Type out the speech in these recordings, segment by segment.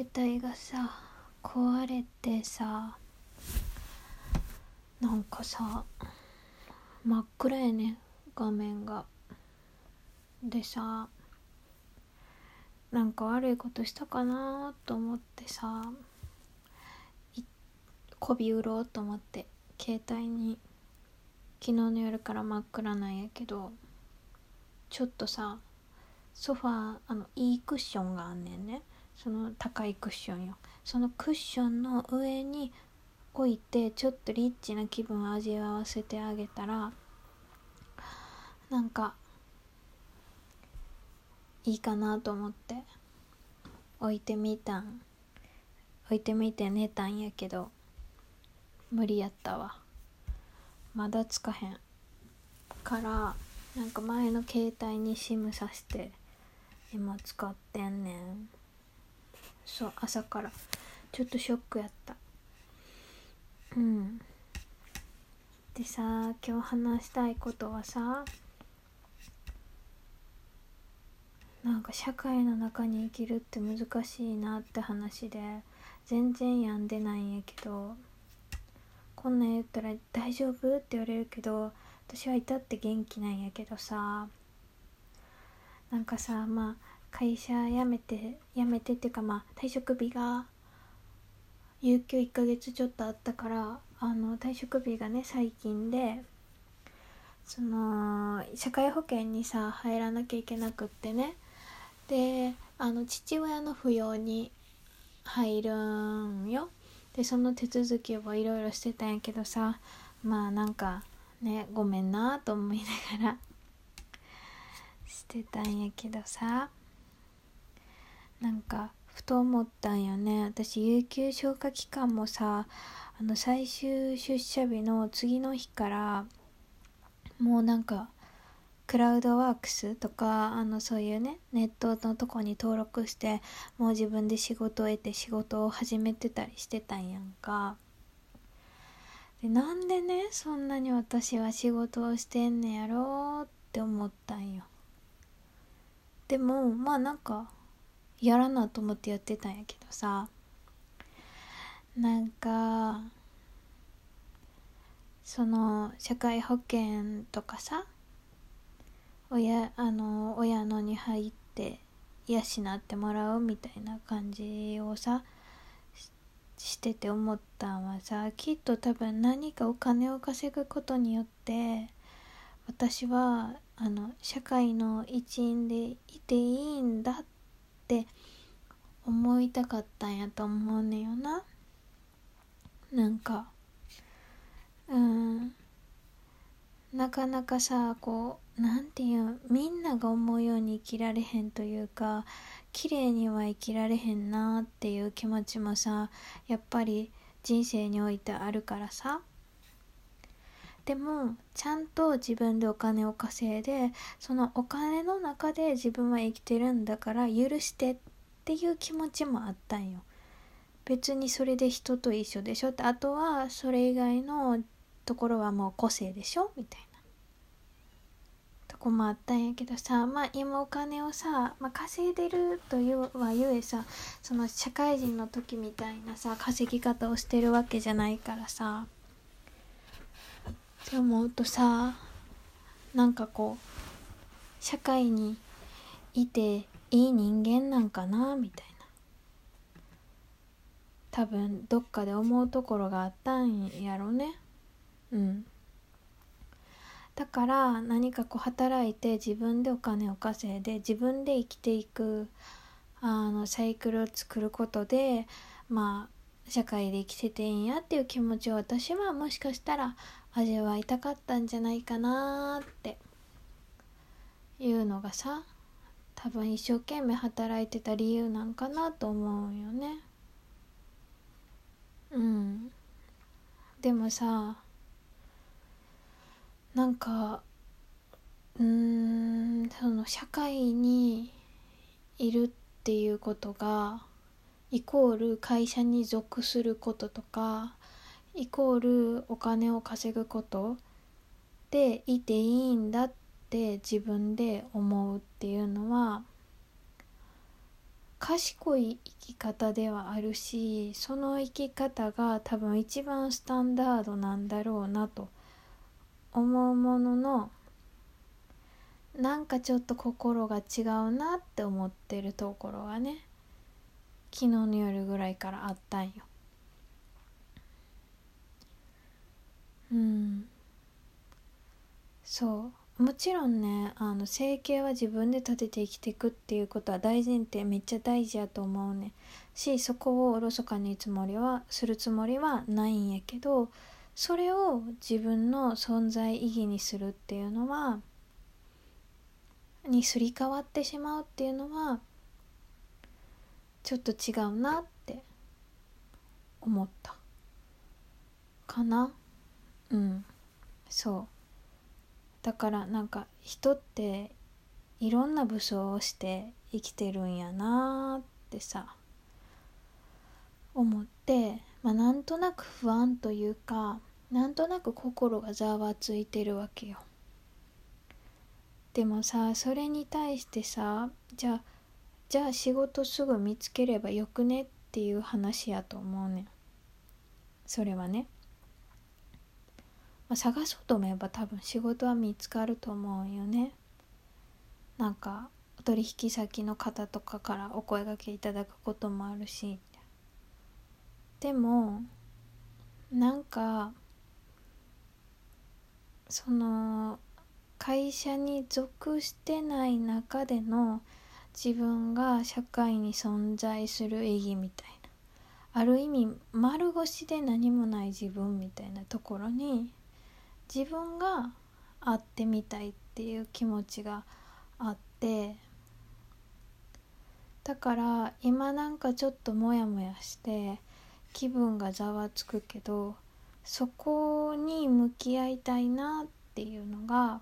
携帯がさ壊れてさなんかさ真っ暗やね画面が。でさなんか悪いことしたかなと思ってさこび売ろうと思って携帯に昨日の夜から真っ暗なんやけどちょっとさソファーあのいいクッションがあんねんね。その高いクッションよ。そのクッションの上に置いてちょっとリッチな気分を味わわせてあげたらなんかいいかなと思って置いてみたん。置いてみて寝たんやけど無理やったわ。まだつかへん。からなんか前の携帯に SIM さして今使ってんねん。そう朝からちょっとショックやったうんでさ今日話したいことはさなんか社会の中に生きるって難しいなって話で全然病んでないんやけどこんなん言ったら「大丈夫?」って言われるけど私は至って元気なんやけどさなんかさまあ会社辞めて辞めてっていうかまあ退職日が有給1ヶ月ちょっとあったからあの退職日がね最近でその社会保険にさ入らなきゃいけなくってね。であの父親の扶養に入るんよ。でその手続きをいろいろしてたんやけどさまあなんかねごめんなと思いながら してたんやけどさ。なんかふと思ったんよね。私有給消化期間もさあの最終出社日の次の日からもうなんかクラウドワークスとかあのそういうねネットのとこに登録してもう自分で仕事を得て仕事を始めてたりしてたんやんか。でなんでねそんなに私は仕事をしてんねやろうって思ったんよ。でもまあなんかやらなと思ってやってたんやけどさ。なんかその社会保険とかさ親あの親のに入って養ってもらうみたいな感じをさしてて思ったんはさきっと多分何かお金を稼ぐことによって私はあの社会の一員でいていいんだっって思いたかったんやと思うねよな。なんかうん。なかなかさこうなんていうみんなが思うように生きられへんというか綺麗には生きられへんなっていう気持ちもさやっぱり人生においてあるからさ。でもちゃんと自分でお金を稼いでそのお金の中で自分は生きてるんだから許してっていう気持ちもあったんよ。別にそれで人と一緒でしょ？ってあとはそれ以外のところはもう個性でしょ？みたいな。とこもあったんやけどさまあ今お金をさ、まあ、稼いでるというはゆえさその社会人の時みたいなさ稼ぎ方をしてるわけじゃないからさ。って思うとさなんかこう社会にいていい人間なんかなみたいな。多分どっかで思うところがあったんやろね。うん。だから何かこう働いて自分でお金を稼いで自分で生きていくあのサイクルを作ることでまあ社会で生きてていいんやっていう気持ちを私はもしかしたら味わいたかったんじゃないかなって。いうのがさ多分一生懸命働いてた理由なんかなと思うよね。うん。でもさなんかうんその社会にいるっていうことがイコール会社に属することとかイコールお金を稼ぐことでいていいんだって自分で思うっていうのは賢い生き方ではあるしその生き方が多分一番スタンダードなんだろうなと思うもののなんかちょっと心が違うなって思ってるところがね昨日の夜ぐらいからあったんよ。うん。そう。もちろんねあの生計は自分で立てて生きていくっていうことは大前提めっちゃ大事やと思うね。しそこをおろそかにつもりはするつもりはないんやけどそれを自分の存在意義にするっていうのはにすり替わってしまうっていうのはちょっと違うなって思った。かな？うん。そう。だからなんか人っていろんな武装をして生きてるんやなってさ思って、まあ、なんとなく不安というかなんとなく心がざわついてるわけよ。でもさそれに対してさじゃあじゃあ仕事すぐ見つければよくねっていう話やと思うねん。それはね。まあ、探そうと思えば多分仕事は見つかると思うよね。なんか取引先の方とかからお声がけいただくこともあるし。でもなんかその会社に属してない中での自分が社会に存在する意義みたいな。ある意味丸腰で何もない自分みたいなところに自分が会ってみたいっていう気持ちがあってだから今なんかちょっとモヤモヤして気分がざわつくけどそこに向き合いたいなっていうのが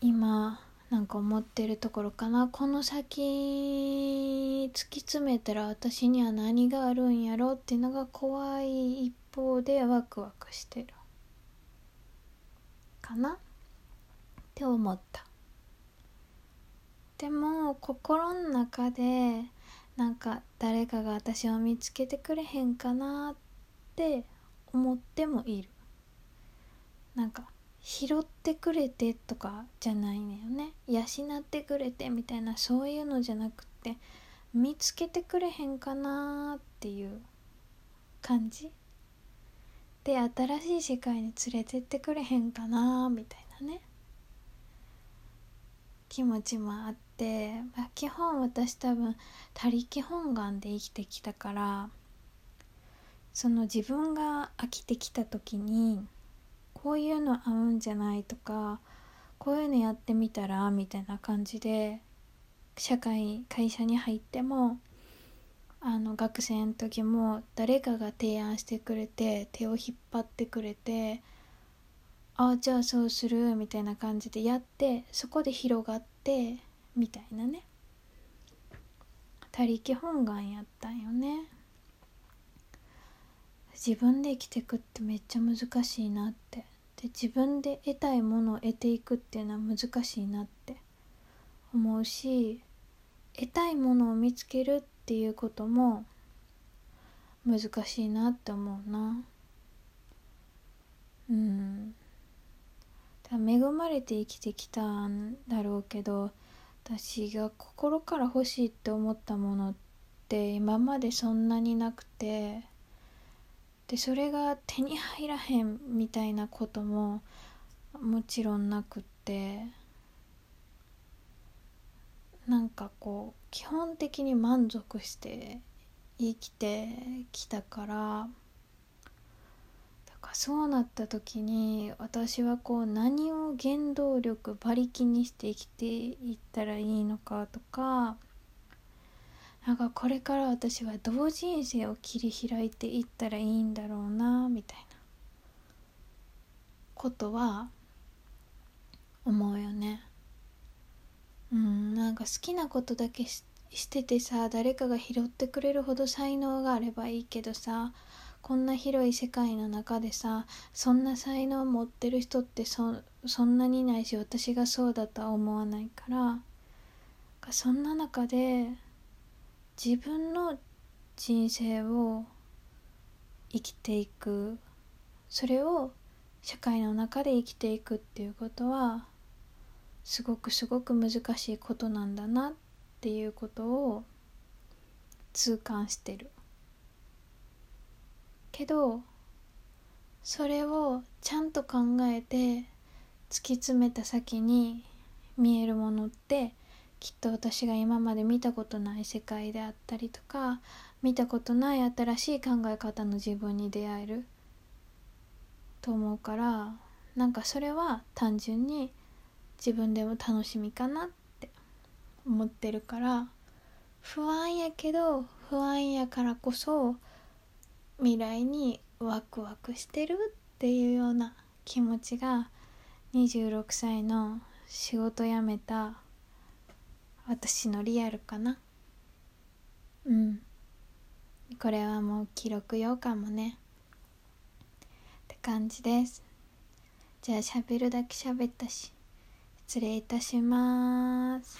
今なんか思ってるところかな。この先突き詰めたら私には何があるんやろっていうのが怖い一方でワクワクしてる。かな？って思った。でも心の中でなんか誰かが私を見つけてくれへんかなって思ってもいる。なんか拾ってくれてとかじゃないのよね。養ってくれてみたいなそういうのじゃなくて見つけてくれへんかなっていう感じ。で新しい世界に連れてってくれへんかなみたいなね。気持ちもあって、まあ、基本私多分他力本願で生きてきたからその自分が飽きてきた時にこういうの合うんじゃないとかこういうのやってみたらみたいな感じで社会会社に入ってもあの学生の時も誰かが提案してくれて手を引っ張ってくれてああじゃあそうするみたいな感じでやってそこで広がってみたいなね。他力本願やったんよね。自分で生きてくってめっちゃ難しいなって。で自分で得たいものを得ていくっていうのは難しいなって思うし得たいものを見つけるってっていうことも難しいなって思うな。うん。恵まれて生きてきたんだろうけど私が心から欲しいって思ったものって今までそんなになくてでそれが手に入らへんみたいなことももちろんなくってなんかこう基本的に満足して生きてきたからだからそうなった時に私はこう何を原動力馬力にして生きていったらいいのかとかなんかこれから私はどう人生を切り開いていったらいいんだろうなみたいなことは思うよね。うんなんか好きなことだけしててさ誰かが拾ってくれるほど才能があればいいけどさこんな広い世界の中でさそんな才能持ってる人ってそそんなにないし私がそうだとは思わないからそんな中で自分の人生を生きていくそれを社会の中で生きていくっていうことはすごくすごく難しいことなんだなっていうことを痛感してる。けどそれをちゃんと考えて突き詰めた先に見えるものってきっと私が今まで見たことない世界であったりとか見たことない新しい考え方の自分に出会えると思うからなんかそれは単純に自分でも楽しみかなって思ってるから不安やけど不安やからこそ未来にワクワクしてるっていうような気持ちが26歳の仕事辞めた私のリアルかな。うん。これはもう記録用かもね。って感じです。じゃあ喋るだけ喋ったし。失礼いたします。